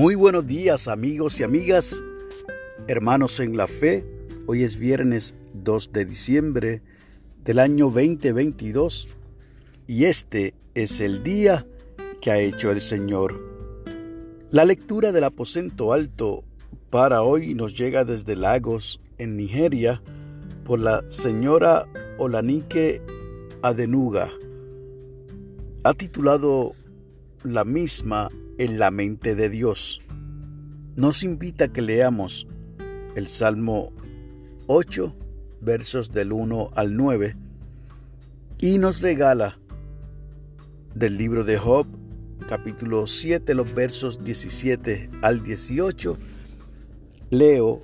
Muy buenos días amigos y amigas, hermanos en la fe. Hoy es viernes 2 de diciembre del año 2022 y este es el día que ha hecho el Señor. La lectura del aposento alto para hoy nos llega desde Lagos, en Nigeria, por la señora Olanike Adenuga. Ha titulado la misma en la mente de Dios. Nos invita a que leamos el Salmo 8, versos del 1 al 9, y nos regala del libro de Job, capítulo 7, los versos 17 al 18. Leo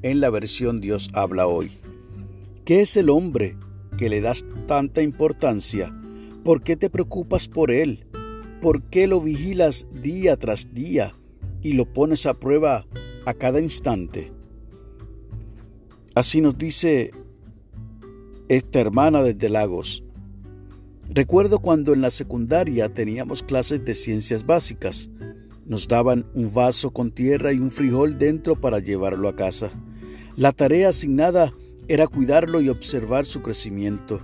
en la versión Dios habla hoy. ¿Qué es el hombre que le das tanta importancia? ¿Por qué te preocupas por él? ¿Por qué lo vigilas día tras día y lo pones a prueba a cada instante? Así nos dice esta hermana desde Lagos. Recuerdo cuando en la secundaria teníamos clases de ciencias básicas. Nos daban un vaso con tierra y un frijol dentro para llevarlo a casa. La tarea asignada era cuidarlo y observar su crecimiento.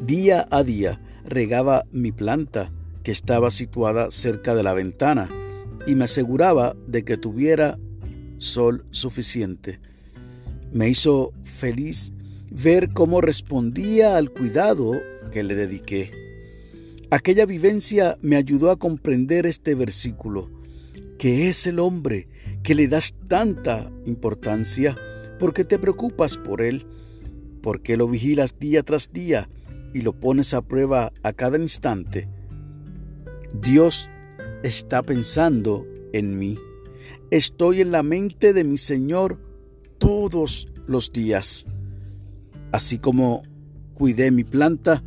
Día a día regaba mi planta, que estaba situada cerca de la ventana y me aseguraba de que tuviera sol suficiente. Me hizo feliz ver cómo respondía al cuidado que le dediqué. Aquella vivencia me ayudó a comprender este versículo, que es el hombre que le das tanta importancia porque te preocupas por él, porque lo vigilas día tras día y lo pones a prueba a cada instante. Dios está pensando en mí. Estoy en la mente de mi Señor todos los días. Así como cuidé mi planta,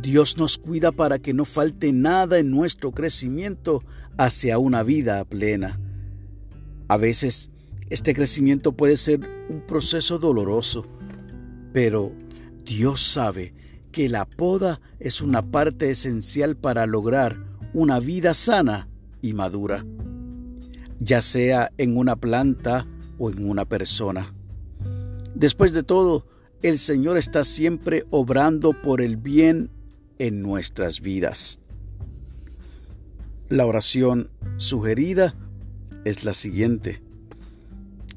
Dios nos cuida para que no falte nada en nuestro crecimiento hacia una vida plena. A veces este crecimiento puede ser un proceso doloroso, pero Dios sabe que la poda es una parte esencial para lograr una vida sana y madura, ya sea en una planta o en una persona. Después de todo, el Señor está siempre obrando por el bien en nuestras vidas. La oración sugerida es la siguiente.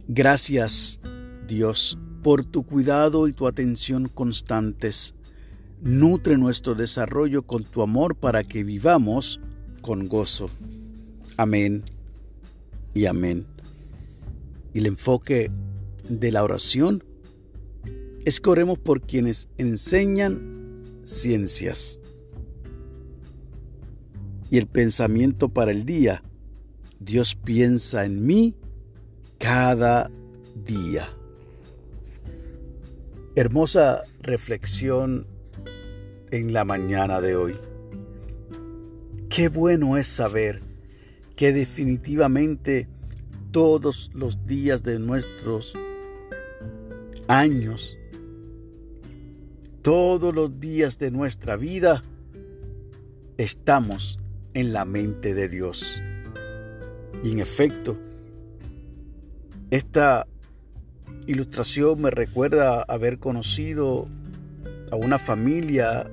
Gracias, Dios, por tu cuidado y tu atención constantes Nutre nuestro desarrollo con tu amor para que vivamos con gozo. Amén y amén. Y el enfoque de la oración es que oremos por quienes enseñan ciencias. Y el pensamiento para el día, Dios piensa en mí cada día. Hermosa reflexión en la mañana de hoy. Qué bueno es saber que definitivamente todos los días de nuestros años, todos los días de nuestra vida, estamos en la mente de Dios. Y en efecto, esta ilustración me recuerda haber conocido a una familia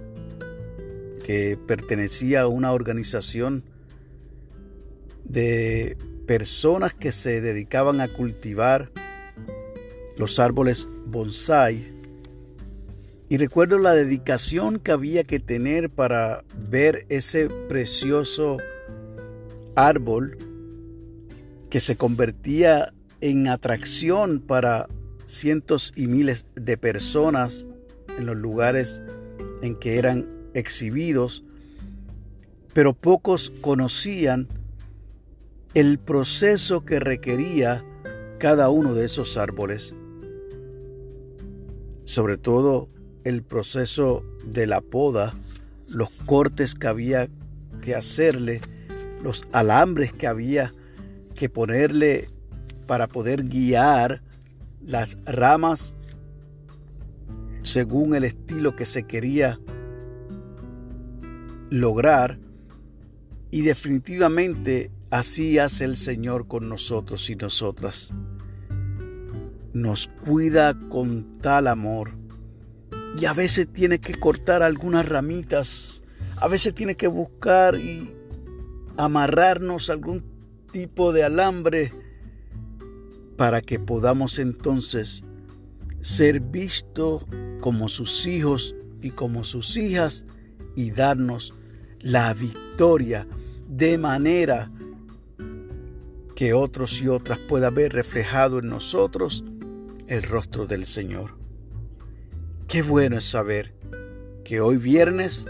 que pertenecía a una organización de personas que se dedicaban a cultivar los árboles bonsai. Y recuerdo la dedicación que había que tener para ver ese precioso árbol que se convertía en atracción para cientos y miles de personas en los lugares en que eran exhibidos, pero pocos conocían el proceso que requería cada uno de esos árboles. Sobre todo el proceso de la poda, los cortes que había que hacerle, los alambres que había que ponerle para poder guiar las ramas según el estilo que se quería lograr y definitivamente Así hace el Señor con nosotros y nosotras. Nos cuida con tal amor. Y a veces tiene que cortar algunas ramitas. A veces tiene que buscar y amarrarnos algún tipo de alambre para que podamos entonces ser vistos como sus hijos y como sus hijas y darnos la victoria de manera que otros y otras puedan ver reflejado en nosotros el rostro del Señor. Qué bueno es saber que hoy viernes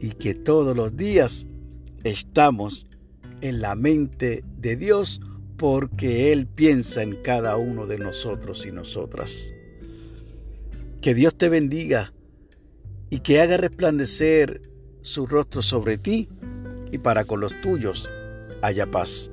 y que todos los días estamos en la mente de Dios porque Él piensa en cada uno de nosotros y nosotras. Que Dios te bendiga y que haga resplandecer su rostro sobre ti y para con los tuyos haya paz.